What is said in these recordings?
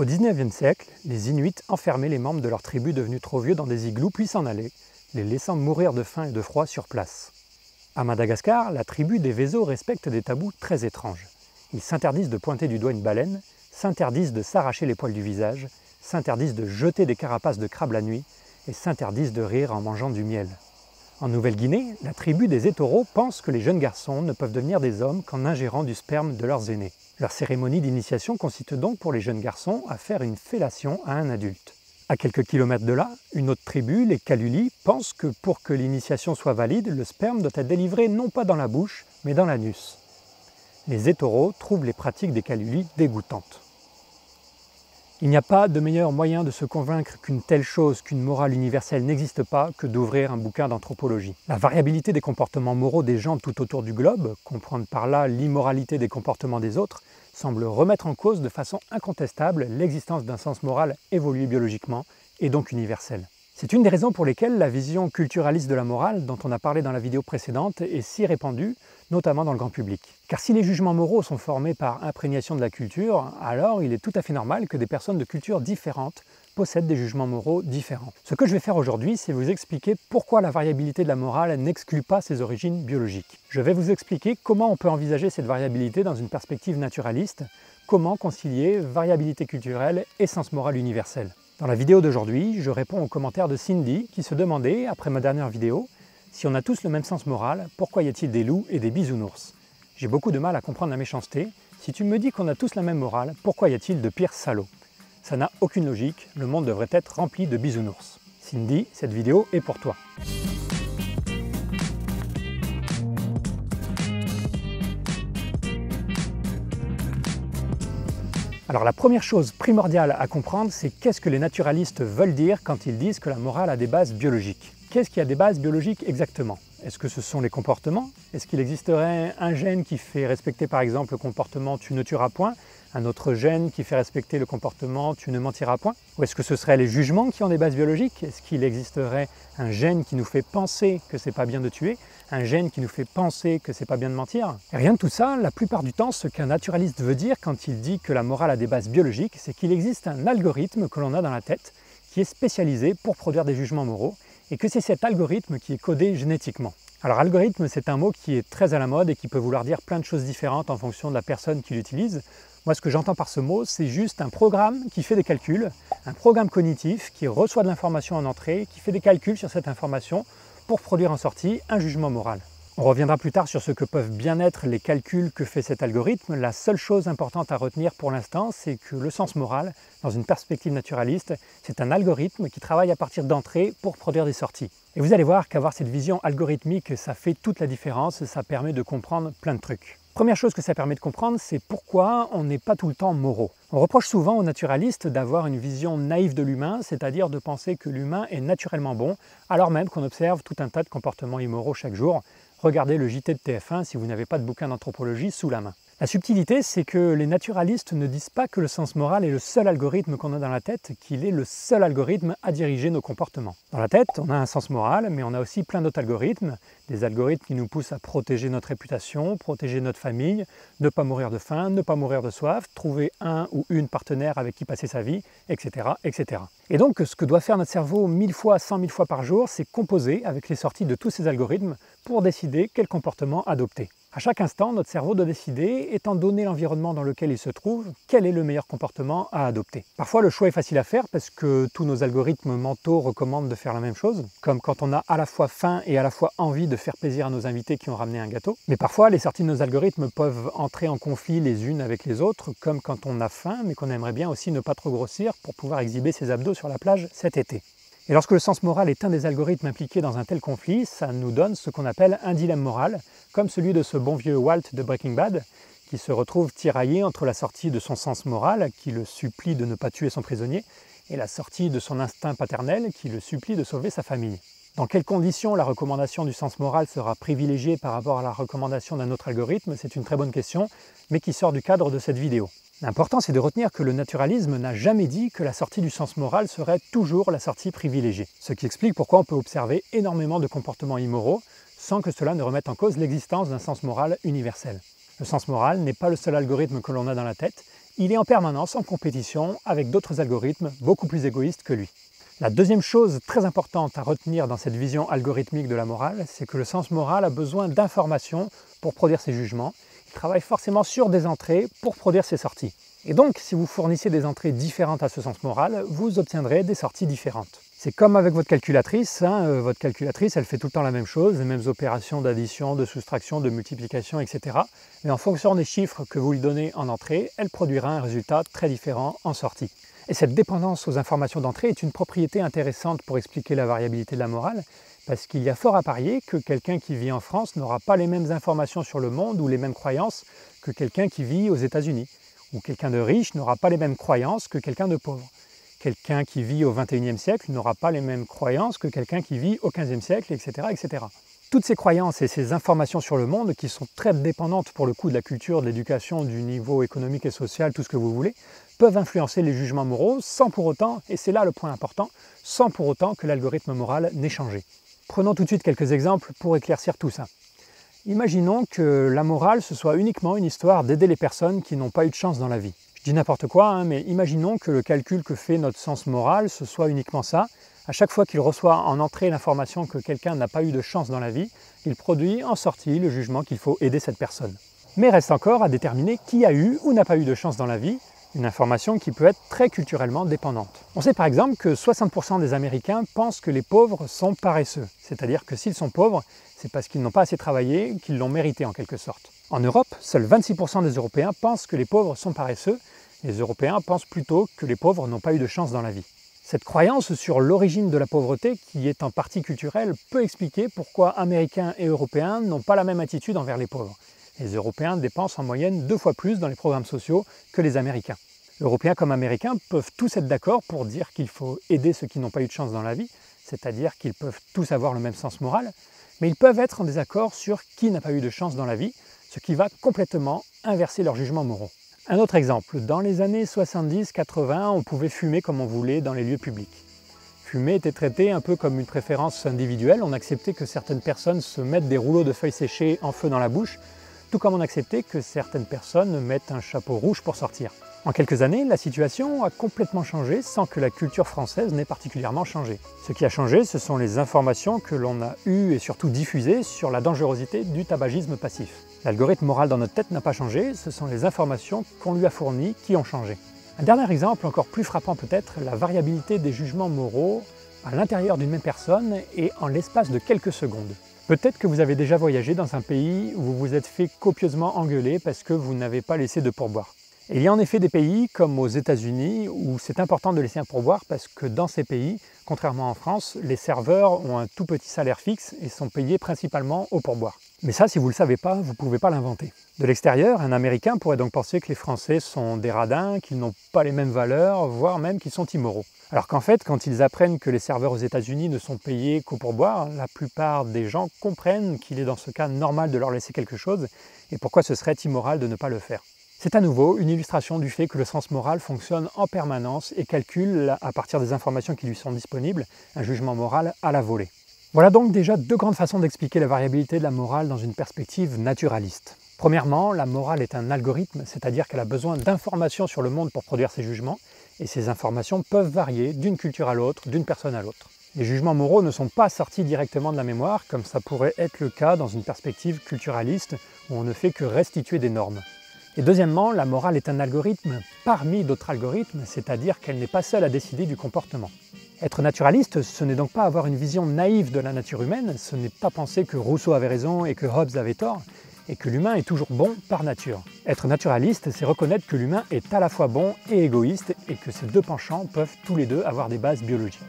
Au XIXe siècle, les Inuits enfermaient les membres de leur tribu devenus trop vieux dans des igloos puis s'en allaient, les laissant mourir de faim et de froid sur place. À Madagascar, la tribu des Vézos respecte des tabous très étranges. Ils s'interdisent de pointer du doigt une baleine, s'interdisent de s'arracher les poils du visage, s'interdisent de jeter des carapaces de crabe la nuit et s'interdisent de rire en mangeant du miel. En Nouvelle-Guinée, la tribu des Étoros pense que les jeunes garçons ne peuvent devenir des hommes qu'en ingérant du sperme de leurs aînés. Leur cérémonie d'initiation consiste donc pour les jeunes garçons à faire une fellation à un adulte. À quelques kilomètres de là, une autre tribu, les Kaluli, pense que pour que l'initiation soit valide, le sperme doit être délivré non pas dans la bouche, mais dans l'anus. Les Étoros trouvent les pratiques des Kaluli dégoûtantes. Il n'y a pas de meilleur moyen de se convaincre qu'une telle chose, qu'une morale universelle n'existe pas que d'ouvrir un bouquin d'anthropologie. La variabilité des comportements moraux des gens tout autour du globe, comprendre par là l'immoralité des comportements des autres, semble remettre en cause de façon incontestable l'existence d'un sens moral évolué biologiquement et donc universel. C'est une des raisons pour lesquelles la vision culturaliste de la morale, dont on a parlé dans la vidéo précédente, est si répandue, notamment dans le grand public. Car si les jugements moraux sont formés par imprégnation de la culture, alors il est tout à fait normal que des personnes de cultures différentes possèdent des jugements moraux différents. Ce que je vais faire aujourd'hui, c'est vous expliquer pourquoi la variabilité de la morale n'exclut pas ses origines biologiques. Je vais vous expliquer comment on peut envisager cette variabilité dans une perspective naturaliste, comment concilier variabilité culturelle et sens moral universel. Dans la vidéo d'aujourd'hui, je réponds aux commentaires de Cindy qui se demandait, après ma dernière vidéo, si on a tous le même sens moral, pourquoi y a-t-il des loups et des bisounours? J'ai beaucoup de mal à comprendre la méchanceté. Si tu me dis qu'on a tous la même morale, pourquoi y a-t-il de pires salauds? Ça n'a aucune logique, le monde devrait être rempli de bisounours. Cindy, cette vidéo est pour toi. Alors la première chose primordiale à comprendre, c'est qu'est-ce que les naturalistes veulent dire quand ils disent que la morale a des bases biologiques? Qu'est-ce qui a des bases biologiques exactement? Est-ce que ce sont les comportements? Est-ce qu'il existerait un gène qui fait respecter par exemple le comportement tu ne tueras point? Un autre gène qui fait respecter le comportement tu ne mentiras point Ou est-ce que ce seraient les jugements qui ont des bases biologiques Est-ce qu'il existerait un gène qui nous fait penser que c'est pas bien de tuer Un gène qui nous fait penser que c'est pas bien de mentir rien de tout ça, la plupart du temps, ce qu'un naturaliste veut dire quand il dit que la morale a des bases biologiques, c'est qu'il existe un algorithme que l'on a dans la tête qui est spécialisé pour produire des jugements moraux et que c'est cet algorithme qui est codé génétiquement. Alors algorithme, c'est un mot qui est très à la mode et qui peut vouloir dire plein de choses différentes en fonction de la personne qui l'utilise. Moi, ce que j'entends par ce mot, c'est juste un programme qui fait des calculs, un programme cognitif qui reçoit de l'information en entrée, qui fait des calculs sur cette information pour produire en sortie un jugement moral. On reviendra plus tard sur ce que peuvent bien être les calculs que fait cet algorithme. La seule chose importante à retenir pour l'instant, c'est que le sens moral, dans une perspective naturaliste, c'est un algorithme qui travaille à partir d'entrées pour produire des sorties. Et vous allez voir qu'avoir cette vision algorithmique, ça fait toute la différence, ça permet de comprendre plein de trucs. Première chose que ça permet de comprendre, c'est pourquoi on n'est pas tout le temps moraux. On reproche souvent aux naturalistes d'avoir une vision naïve de l'humain, c'est-à-dire de penser que l'humain est naturellement bon, alors même qu'on observe tout un tas de comportements immoraux chaque jour. Regardez le JT de TF1 si vous n'avez pas de bouquin d'anthropologie sous la main. La subtilité, c'est que les naturalistes ne disent pas que le sens moral est le seul algorithme qu'on a dans la tête, qu'il est le seul algorithme à diriger nos comportements. Dans la tête, on a un sens moral, mais on a aussi plein d'autres algorithmes, des algorithmes qui nous poussent à protéger notre réputation, protéger notre famille, ne pas mourir de faim, ne pas mourir de soif, trouver un ou une partenaire avec qui passer sa vie, etc. etc. Et donc, ce que doit faire notre cerveau mille fois, cent mille fois par jour, c'est composer avec les sorties de tous ces algorithmes pour décider quel comportement adopter. À chaque instant, notre cerveau doit décider, étant donné l'environnement dans lequel il se trouve, quel est le meilleur comportement à adopter. Parfois, le choix est facile à faire parce que tous nos algorithmes mentaux recommandent de faire la même chose, comme quand on a à la fois faim et à la fois envie de faire plaisir à nos invités qui ont ramené un gâteau. Mais parfois, les sorties de nos algorithmes peuvent entrer en conflit les unes avec les autres, comme quand on a faim mais qu'on aimerait bien aussi ne pas trop grossir pour pouvoir exhiber ses abdos sur la plage cet été. Et lorsque le sens moral est un des algorithmes impliqués dans un tel conflit, ça nous donne ce qu'on appelle un dilemme moral, comme celui de ce bon vieux Walt de Breaking Bad, qui se retrouve tiraillé entre la sortie de son sens moral, qui le supplie de ne pas tuer son prisonnier, et la sortie de son instinct paternel, qui le supplie de sauver sa famille. Dans quelles conditions la recommandation du sens moral sera privilégiée par rapport à la recommandation d'un autre algorithme C'est une très bonne question, mais qui sort du cadre de cette vidéo. L'important, c'est de retenir que le naturalisme n'a jamais dit que la sortie du sens moral serait toujours la sortie privilégiée, ce qui explique pourquoi on peut observer énormément de comportements immoraux sans que cela ne remette en cause l'existence d'un sens moral universel. Le sens moral n'est pas le seul algorithme que l'on a dans la tête, il est en permanence en compétition avec d'autres algorithmes beaucoup plus égoïstes que lui. La deuxième chose très importante à retenir dans cette vision algorithmique de la morale, c'est que le sens moral a besoin d'informations pour produire ses jugements. Il travaille forcément sur des entrées pour produire ses sorties. Et donc, si vous fournissez des entrées différentes à ce sens moral, vous obtiendrez des sorties différentes. C'est comme avec votre calculatrice, hein, euh, votre calculatrice elle fait tout le temps la même chose, les mêmes opérations d'addition, de soustraction, de multiplication, etc. Mais en fonction des chiffres que vous lui donnez en entrée, elle produira un résultat très différent en sortie. Et cette dépendance aux informations d'entrée est une propriété intéressante pour expliquer la variabilité de la morale, parce qu'il y a fort à parier que quelqu'un qui vit en France n'aura pas les mêmes informations sur le monde ou les mêmes croyances que quelqu'un qui vit aux États-Unis, ou quelqu'un de riche n'aura pas les mêmes croyances que quelqu'un de pauvre. Quelqu'un qui vit au XXIe siècle n'aura pas les mêmes croyances que quelqu'un qui vit au XVe siècle, etc., etc. Toutes ces croyances et ces informations sur le monde, qui sont très dépendantes pour le coup de la culture, de l'éducation, du niveau économique et social, tout ce que vous voulez, peuvent influencer les jugements moraux sans pour autant, et c'est là le point important, sans pour autant que l'algorithme moral n'ait changé. Prenons tout de suite quelques exemples pour éclaircir tout ça. Imaginons que la morale, ce soit uniquement une histoire d'aider les personnes qui n'ont pas eu de chance dans la vie. Dis n'importe quoi, hein, mais imaginons que le calcul que fait notre sens moral, ce soit uniquement ça. À chaque fois qu'il reçoit en entrée l'information que quelqu'un n'a pas eu de chance dans la vie, il produit en sortie le jugement qu'il faut aider cette personne. Mais reste encore à déterminer qui a eu ou n'a pas eu de chance dans la vie, une information qui peut être très culturellement dépendante. On sait par exemple que 60% des Américains pensent que les pauvres sont paresseux, c'est-à-dire que s'ils sont pauvres, c'est parce qu'ils n'ont pas assez travaillé, qu'ils l'ont mérité en quelque sorte. En Europe, seuls 26% des Européens pensent que les pauvres sont paresseux, les Européens pensent plutôt que les pauvres n'ont pas eu de chance dans la vie. Cette croyance sur l'origine de la pauvreté, qui est en partie culturelle, peut expliquer pourquoi Américains et Européens n'ont pas la même attitude envers les pauvres les Européens dépensent en moyenne deux fois plus dans les programmes sociaux que les Américains. Européens comme Américains peuvent tous être d'accord pour dire qu'il faut aider ceux qui n'ont pas eu de chance dans la vie, c'est-à-dire qu'ils peuvent tous avoir le même sens moral, mais ils peuvent être en désaccord sur qui n'a pas eu de chance dans la vie, ce qui va complètement inverser leurs jugements moraux. Un autre exemple, dans les années 70-80, on pouvait fumer comme on voulait dans les lieux publics. Fumer était traité un peu comme une préférence individuelle, on acceptait que certaines personnes se mettent des rouleaux de feuilles séchées en feu dans la bouche tout comme on acceptait que certaines personnes mettent un chapeau rouge pour sortir. En quelques années, la situation a complètement changé sans que la culture française n'ait particulièrement changé. Ce qui a changé, ce sont les informations que l'on a eues et surtout diffusées sur la dangerosité du tabagisme passif. L'algorithme moral dans notre tête n'a pas changé, ce sont les informations qu'on lui a fournies qui ont changé. Un dernier exemple, encore plus frappant peut-être, la variabilité des jugements moraux à l'intérieur d'une même personne et en l'espace de quelques secondes. Peut-être que vous avez déjà voyagé dans un pays où vous vous êtes fait copieusement engueuler parce que vous n'avez pas laissé de pourboire. il y a en effet des pays comme aux États-Unis où c'est important de laisser un pourboire parce que dans ces pays, contrairement en France, les serveurs ont un tout petit salaire fixe et sont payés principalement au pourboire. Mais ça, si vous ne le savez pas, vous ne pouvez pas l'inventer. De l'extérieur, un Américain pourrait donc penser que les Français sont des radins, qu'ils n'ont pas les mêmes valeurs, voire même qu'ils sont immoraux. Alors qu'en fait, quand ils apprennent que les serveurs aux États-Unis ne sont payés qu'au pourboire, la plupart des gens comprennent qu'il est dans ce cas normal de leur laisser quelque chose et pourquoi ce serait immoral de ne pas le faire. C'est à nouveau une illustration du fait que le sens moral fonctionne en permanence et calcule, à partir des informations qui lui sont disponibles, un jugement moral à la volée. Voilà donc déjà deux grandes façons d'expliquer la variabilité de la morale dans une perspective naturaliste. Premièrement, la morale est un algorithme, c'est-à-dire qu'elle a besoin d'informations sur le monde pour produire ses jugements, et ces informations peuvent varier d'une culture à l'autre, d'une personne à l'autre. Les jugements moraux ne sont pas sortis directement de la mémoire, comme ça pourrait être le cas dans une perspective culturaliste où on ne fait que restituer des normes. Et deuxièmement, la morale est un algorithme parmi d'autres algorithmes, c'est-à-dire qu'elle n'est pas seule à décider du comportement. Être naturaliste, ce n'est donc pas avoir une vision naïve de la nature humaine, ce n'est pas penser que Rousseau avait raison et que Hobbes avait tort, et que l'humain est toujours bon par nature. Être naturaliste, c'est reconnaître que l'humain est à la fois bon et égoïste et que ces deux penchants peuvent tous les deux avoir des bases biologiques.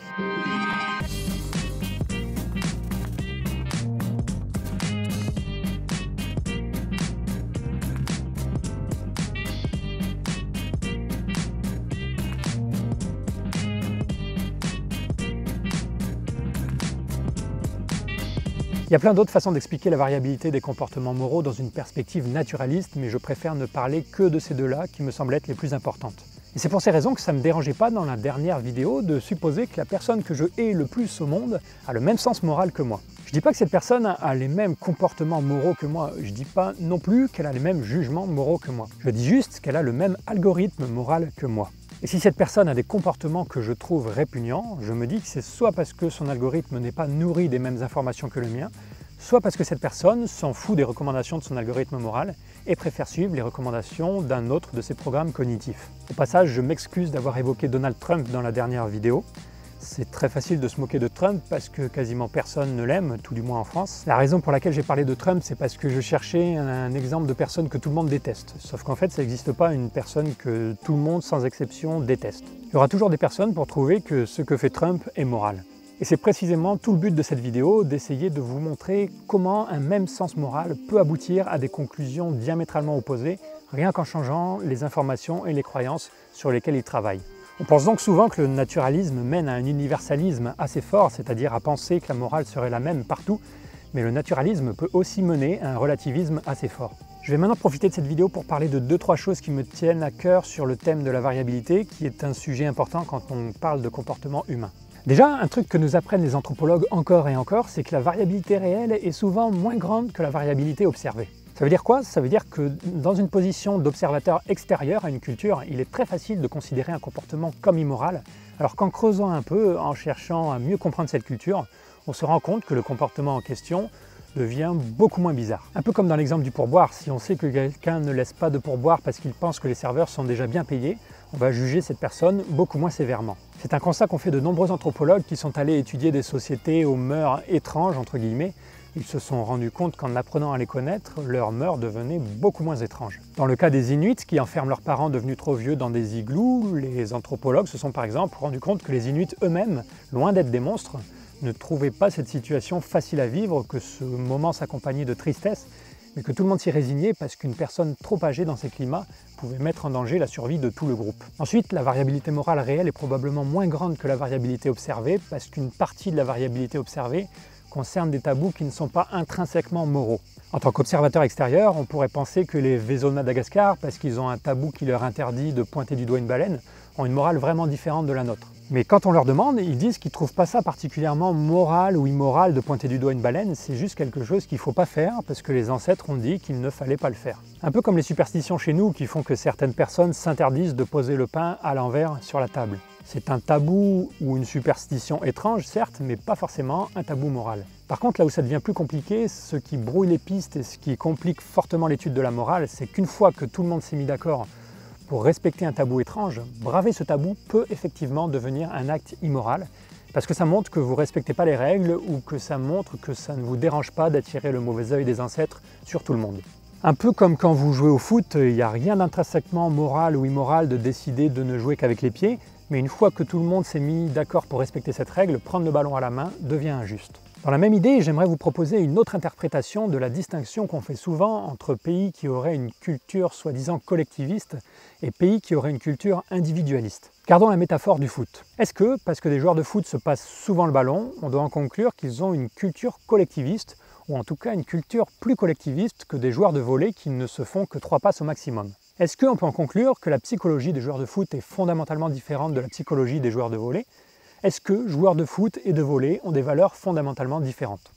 Il y a plein d'autres façons d'expliquer la variabilité des comportements moraux dans une perspective naturaliste, mais je préfère ne parler que de ces deux-là qui me semblent être les plus importantes. Et c'est pour ces raisons que ça ne me dérangeait pas dans la dernière vidéo de supposer que la personne que je hais le plus au monde a le même sens moral que moi. Je dis pas que cette personne a les mêmes comportements moraux que moi, je dis pas non plus qu'elle a les mêmes jugements moraux que moi. Je dis juste qu'elle a le même algorithme moral que moi. Et si cette personne a des comportements que je trouve répugnants, je me dis que c'est soit parce que son algorithme n'est pas nourri des mêmes informations que le mien, soit parce que cette personne s'en fout des recommandations de son algorithme moral et préfère suivre les recommandations d'un autre de ses programmes cognitifs. Au passage, je m'excuse d'avoir évoqué Donald Trump dans la dernière vidéo. C'est très facile de se moquer de Trump parce que quasiment personne ne l'aime, tout du moins en France. La raison pour laquelle j'ai parlé de Trump, c'est parce que je cherchais un exemple de personne que tout le monde déteste. Sauf qu'en fait, ça n'existe pas une personne que tout le monde, sans exception, déteste. Il y aura toujours des personnes pour trouver que ce que fait Trump est moral. Et c'est précisément tout le but de cette vidéo, d'essayer de vous montrer comment un même sens moral peut aboutir à des conclusions diamétralement opposées, rien qu'en changeant les informations et les croyances sur lesquelles il travaille. On pense donc souvent que le naturalisme mène à un universalisme assez fort, c'est-à-dire à penser que la morale serait la même partout, mais le naturalisme peut aussi mener à un relativisme assez fort. Je vais maintenant profiter de cette vidéo pour parler de deux trois choses qui me tiennent à cœur sur le thème de la variabilité, qui est un sujet important quand on parle de comportement humain. Déjà, un truc que nous apprennent les anthropologues encore et encore, c'est que la variabilité réelle est souvent moins grande que la variabilité observée. Ça veut dire quoi? Ça veut dire que dans une position d'observateur extérieur à une culture, il est très facile de considérer un comportement comme immoral, alors qu'en creusant un peu, en cherchant à mieux comprendre cette culture, on se rend compte que le comportement en question devient beaucoup moins bizarre. Un peu comme dans l'exemple du pourboire, si on sait que quelqu'un ne laisse pas de pourboire parce qu'il pense que les serveurs sont déjà bien payés, on va juger cette personne beaucoup moins sévèrement. C'est un constat qu'ont fait de nombreux anthropologues qui sont allés étudier des sociétés aux mœurs étranges, entre guillemets, ils se sont rendus compte qu'en apprenant à les connaître, leurs mœurs devenaient beaucoup moins étranges. Dans le cas des Inuits qui enferment leurs parents devenus trop vieux dans des igloos, les anthropologues se sont par exemple rendus compte que les Inuits eux-mêmes, loin d'être des monstres, ne trouvaient pas cette situation facile à vivre, que ce moment s'accompagnait de tristesse, mais que tout le monde s'y résignait parce qu'une personne trop âgée dans ces climats pouvait mettre en danger la survie de tout le groupe. Ensuite, la variabilité morale réelle est probablement moins grande que la variabilité observée parce qu'une partie de la variabilité observée concerne des tabous qui ne sont pas intrinsèquement moraux. En tant qu'observateur extérieur, on pourrait penser que les vaisseaux de Madagascar, parce qu'ils ont un tabou qui leur interdit de pointer du doigt une baleine, ont une morale vraiment différente de la nôtre. Mais quand on leur demande, ils disent qu'ils ne trouvent pas ça particulièrement moral ou immoral de pointer du doigt une baleine, c'est juste quelque chose qu'il ne faut pas faire parce que les ancêtres ont dit qu'il ne fallait pas le faire. Un peu comme les superstitions chez nous qui font que certaines personnes s'interdisent de poser le pain à l'envers sur la table. C'est un tabou ou une superstition étrange, certes, mais pas forcément un tabou moral. Par contre, là où ça devient plus compliqué, ce qui brouille les pistes et ce qui complique fortement l'étude de la morale, c'est qu'une fois que tout le monde s'est mis d'accord pour respecter un tabou étrange, braver ce tabou peut effectivement devenir un acte immoral, parce que ça montre que vous ne respectez pas les règles ou que ça montre que ça ne vous dérange pas d'attirer le mauvais œil des ancêtres sur tout le monde. Un peu comme quand vous jouez au foot, il n'y a rien d'intrinsèquement moral ou immoral de décider de ne jouer qu'avec les pieds, mais une fois que tout le monde s'est mis d'accord pour respecter cette règle, prendre le ballon à la main devient injuste. Dans la même idée, j'aimerais vous proposer une autre interprétation de la distinction qu'on fait souvent entre pays qui auraient une culture soi-disant collectiviste et pays qui auraient une culture individualiste. Gardons la métaphore du foot. Est-ce que, parce que des joueurs de foot se passent souvent le ballon, on doit en conclure qu'ils ont une culture collectiviste, ou en tout cas une culture plus collectiviste que des joueurs de volley qui ne se font que trois passes au maximum? Est-ce qu'on peut en conclure que la psychologie des joueurs de foot est fondamentalement différente de la psychologie des joueurs de volley? Est-ce que joueurs de foot et de volley ont des valeurs fondamentalement différentes?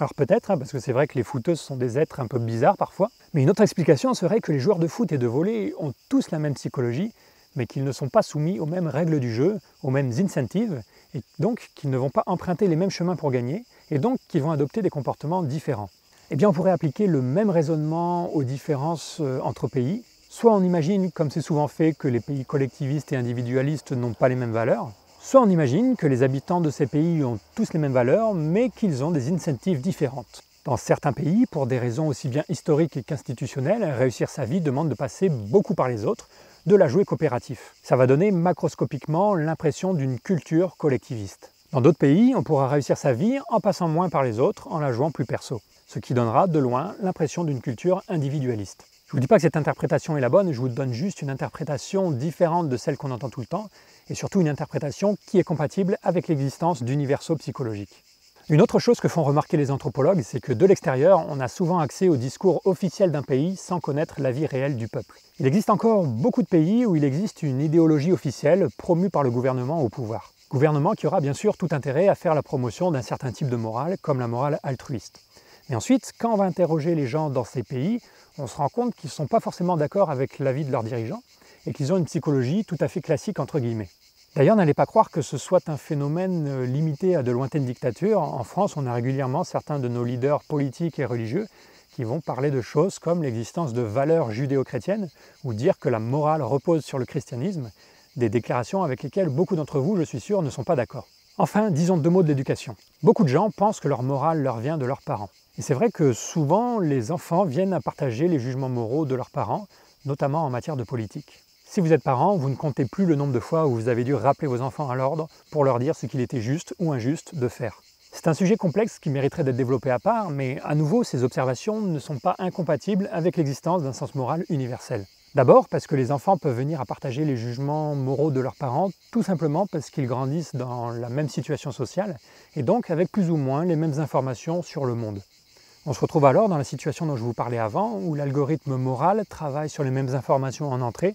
Alors peut-être, hein, parce que c'est vrai que les footeuses sont des êtres un peu bizarres parfois, mais une autre explication serait que les joueurs de foot et de volley ont tous la même psychologie, mais qu'ils ne sont pas soumis aux mêmes règles du jeu, aux mêmes incentives, et donc qu'ils ne vont pas emprunter les mêmes chemins pour gagner, et donc qu'ils vont adopter des comportements différents. Eh bien on pourrait appliquer le même raisonnement aux différences euh, entre pays, Soit on imagine, comme c'est souvent fait, que les pays collectivistes et individualistes n'ont pas les mêmes valeurs, soit on imagine que les habitants de ces pays ont tous les mêmes valeurs, mais qu'ils ont des incentives différentes. Dans certains pays, pour des raisons aussi bien historiques qu'institutionnelles, réussir sa vie demande de passer beaucoup par les autres, de la jouer coopératif. Ça va donner macroscopiquement l'impression d'une culture collectiviste. Dans d'autres pays, on pourra réussir sa vie en passant moins par les autres, en la jouant plus perso, ce qui donnera de loin l'impression d'une culture individualiste. Je ne vous dis pas que cette interprétation est la bonne, je vous donne juste une interprétation différente de celle qu'on entend tout le temps, et surtout une interprétation qui est compatible avec l'existence d'universaux psychologiques. Une autre chose que font remarquer les anthropologues, c'est que de l'extérieur, on a souvent accès au discours officiel d'un pays sans connaître la vie réelle du peuple. Il existe encore beaucoup de pays où il existe une idéologie officielle promue par le gouvernement au pouvoir. Gouvernement qui aura bien sûr tout intérêt à faire la promotion d'un certain type de morale, comme la morale altruiste. Et ensuite, quand on va interroger les gens dans ces pays, on se rend compte qu'ils ne sont pas forcément d'accord avec l'avis de leurs dirigeants et qu'ils ont une psychologie tout à fait classique entre guillemets. D'ailleurs, n'allez pas croire que ce soit un phénomène euh, limité à de lointaines dictatures. En France, on a régulièrement certains de nos leaders politiques et religieux qui vont parler de choses comme l'existence de valeurs judéo-chrétiennes ou dire que la morale repose sur le christianisme, des déclarations avec lesquelles beaucoup d'entre vous, je suis sûr, ne sont pas d'accord. Enfin, disons deux mots de l'éducation. Beaucoup de gens pensent que leur morale leur vient de leurs parents. Et c'est vrai que souvent, les enfants viennent à partager les jugements moraux de leurs parents, notamment en matière de politique. Si vous êtes parent, vous ne comptez plus le nombre de fois où vous avez dû rappeler vos enfants à l'ordre pour leur dire ce qu'il était juste ou injuste de faire. C'est un sujet complexe qui mériterait d'être développé à part, mais à nouveau, ces observations ne sont pas incompatibles avec l'existence d'un sens moral universel. D'abord parce que les enfants peuvent venir à partager les jugements moraux de leurs parents tout simplement parce qu'ils grandissent dans la même situation sociale et donc avec plus ou moins les mêmes informations sur le monde. On se retrouve alors dans la situation dont je vous parlais avant, où l'algorithme moral travaille sur les mêmes informations en entrée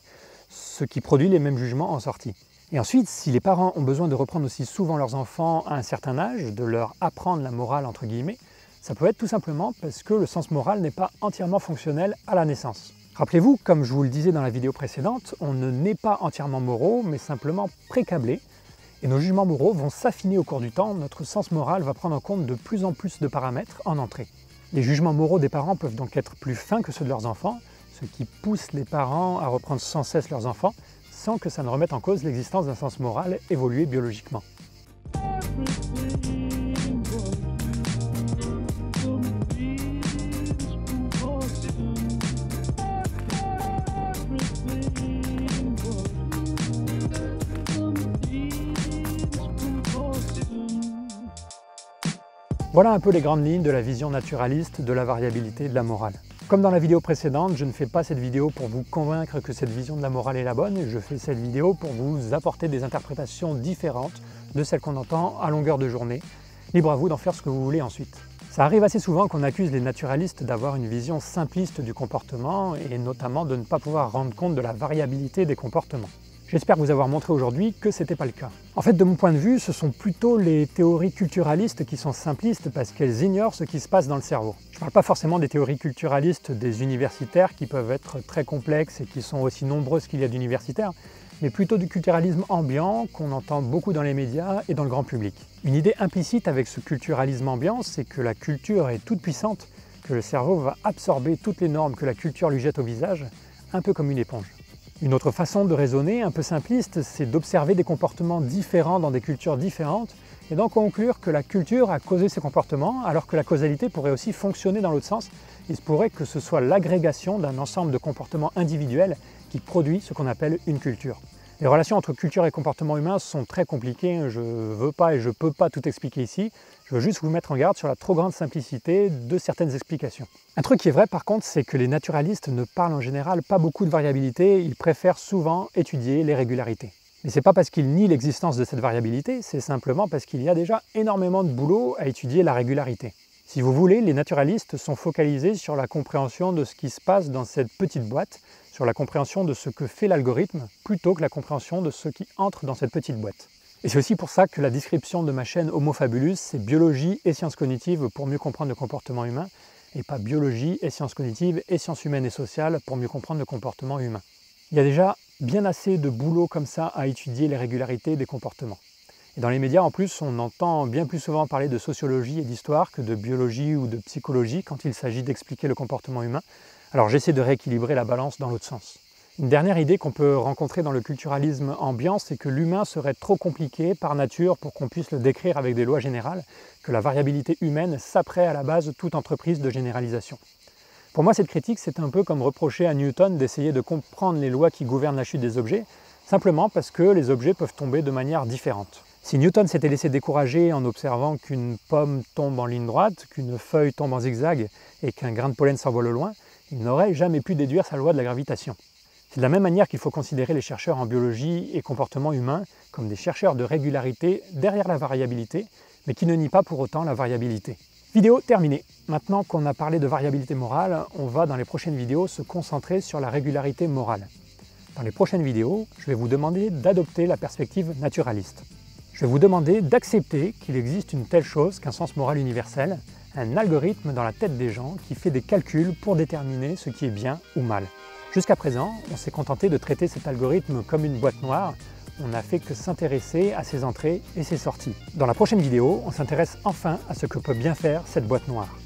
ce qui produit les mêmes jugements en sortie. Et ensuite, si les parents ont besoin de reprendre aussi souvent leurs enfants à un certain âge, de leur apprendre la morale entre guillemets, ça peut être tout simplement parce que le sens moral n'est pas entièrement fonctionnel à la naissance. Rappelez-vous, comme je vous le disais dans la vidéo précédente, on ne naît pas entièrement moraux, mais simplement précablés. Et nos jugements moraux vont s'affiner au cours du temps, notre sens moral va prendre en compte de plus en plus de paramètres en entrée. Les jugements moraux des parents peuvent donc être plus fins que ceux de leurs enfants, ce qui pousse les parents à reprendre sans cesse leurs enfants, sans que ça ne remette en cause l'existence d'un sens moral évolué biologiquement. Voilà un peu les grandes lignes de la vision naturaliste de la variabilité de la morale. Comme dans la vidéo précédente, je ne fais pas cette vidéo pour vous convaincre que cette vision de la morale est la bonne, je fais cette vidéo pour vous apporter des interprétations différentes de celles qu'on entend à longueur de journée. Libre à vous d'en faire ce que vous voulez ensuite. Ça arrive assez souvent qu'on accuse les naturalistes d'avoir une vision simpliste du comportement et notamment de ne pas pouvoir rendre compte de la variabilité des comportements. J'espère vous avoir montré aujourd'hui que ce n'était pas le cas. En fait, de mon point de vue, ce sont plutôt les théories culturalistes qui sont simplistes parce qu'elles ignorent ce qui se passe dans le cerveau. Je ne parle pas forcément des théories culturalistes des universitaires qui peuvent être très complexes et qui sont aussi nombreuses qu'il y a d'universitaires, mais plutôt du culturalisme ambiant qu'on entend beaucoup dans les médias et dans le grand public. Une idée implicite avec ce culturalisme ambiant, c'est que la culture est toute puissante, que le cerveau va absorber toutes les normes que la culture lui jette au visage, un peu comme une éponge. Une autre façon de raisonner, un peu simpliste, c'est d'observer des comportements différents dans des cultures différentes et d'en conclure que la culture a causé ces comportements alors que la causalité pourrait aussi fonctionner dans l'autre sens. Il se pourrait que ce soit l'agrégation d'un ensemble de comportements individuels qui produit ce qu'on appelle une culture. Les relations entre culture et comportement humain sont très compliquées, je ne veux pas et je ne peux pas tout expliquer ici, je veux juste vous mettre en garde sur la trop grande simplicité de certaines explications. Un truc qui est vrai par contre, c'est que les naturalistes ne parlent en général pas beaucoup de variabilité, ils préfèrent souvent étudier les régularités. Mais c'est pas parce qu'ils nient l'existence de cette variabilité, c'est simplement parce qu'il y a déjà énormément de boulot à étudier la régularité. Si vous voulez, les naturalistes sont focalisés sur la compréhension de ce qui se passe dans cette petite boîte, sur la compréhension de ce que fait l'algorithme, plutôt que la compréhension de ce qui entre dans cette petite boîte. Et c'est aussi pour ça que la description de ma chaîne Homo Fabulus, c'est biologie et sciences cognitives pour mieux comprendre le comportement humain, et pas biologie et sciences cognitives et sciences humaines et sociales pour mieux comprendre le comportement humain. Il y a déjà bien assez de boulot comme ça à étudier les régularités des comportements. Et dans les médias, en plus, on entend bien plus souvent parler de sociologie et d'histoire que de biologie ou de psychologie quand il s'agit d'expliquer le comportement humain, alors j'essaie de rééquilibrer la balance dans l'autre sens. Une dernière idée qu'on peut rencontrer dans le culturalisme ambiant, c'est que l'humain serait trop compliqué par nature pour qu'on puisse le décrire avec des lois générales, que la variabilité humaine saperait à la base toute entreprise de généralisation. Pour moi, cette critique, c'est un peu comme reprocher à Newton d'essayer de comprendre les lois qui gouvernent la chute des objets, simplement parce que les objets peuvent tomber de manière différente. Si Newton s'était laissé décourager en observant qu'une pomme tombe en ligne droite, qu'une feuille tombe en zigzag et qu'un grain de pollen s'envole au loin, il n'aurait jamais pu déduire sa loi de la gravitation. C'est de la même manière qu'il faut considérer les chercheurs en biologie et comportement humain comme des chercheurs de régularité derrière la variabilité, mais qui ne nie pas pour autant la variabilité. Vidéo terminée. Maintenant qu'on a parlé de variabilité morale, on va dans les prochaines vidéos se concentrer sur la régularité morale. Dans les prochaines vidéos, je vais vous demander d'adopter la perspective naturaliste. Je vais vous demander d'accepter qu'il existe une telle chose qu'un sens moral universel, un algorithme dans la tête des gens qui fait des calculs pour déterminer ce qui est bien ou mal. Jusqu'à présent, on s'est contenté de traiter cet algorithme comme une boîte noire on n'a fait que s'intéresser à ses entrées et ses sorties. Dans la prochaine vidéo, on s'intéresse enfin à ce que peut bien faire cette boîte noire.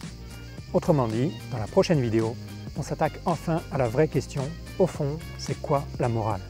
Autrement dit, dans la prochaine vidéo, on s'attaque enfin à la vraie question, au fond, c'est quoi la morale?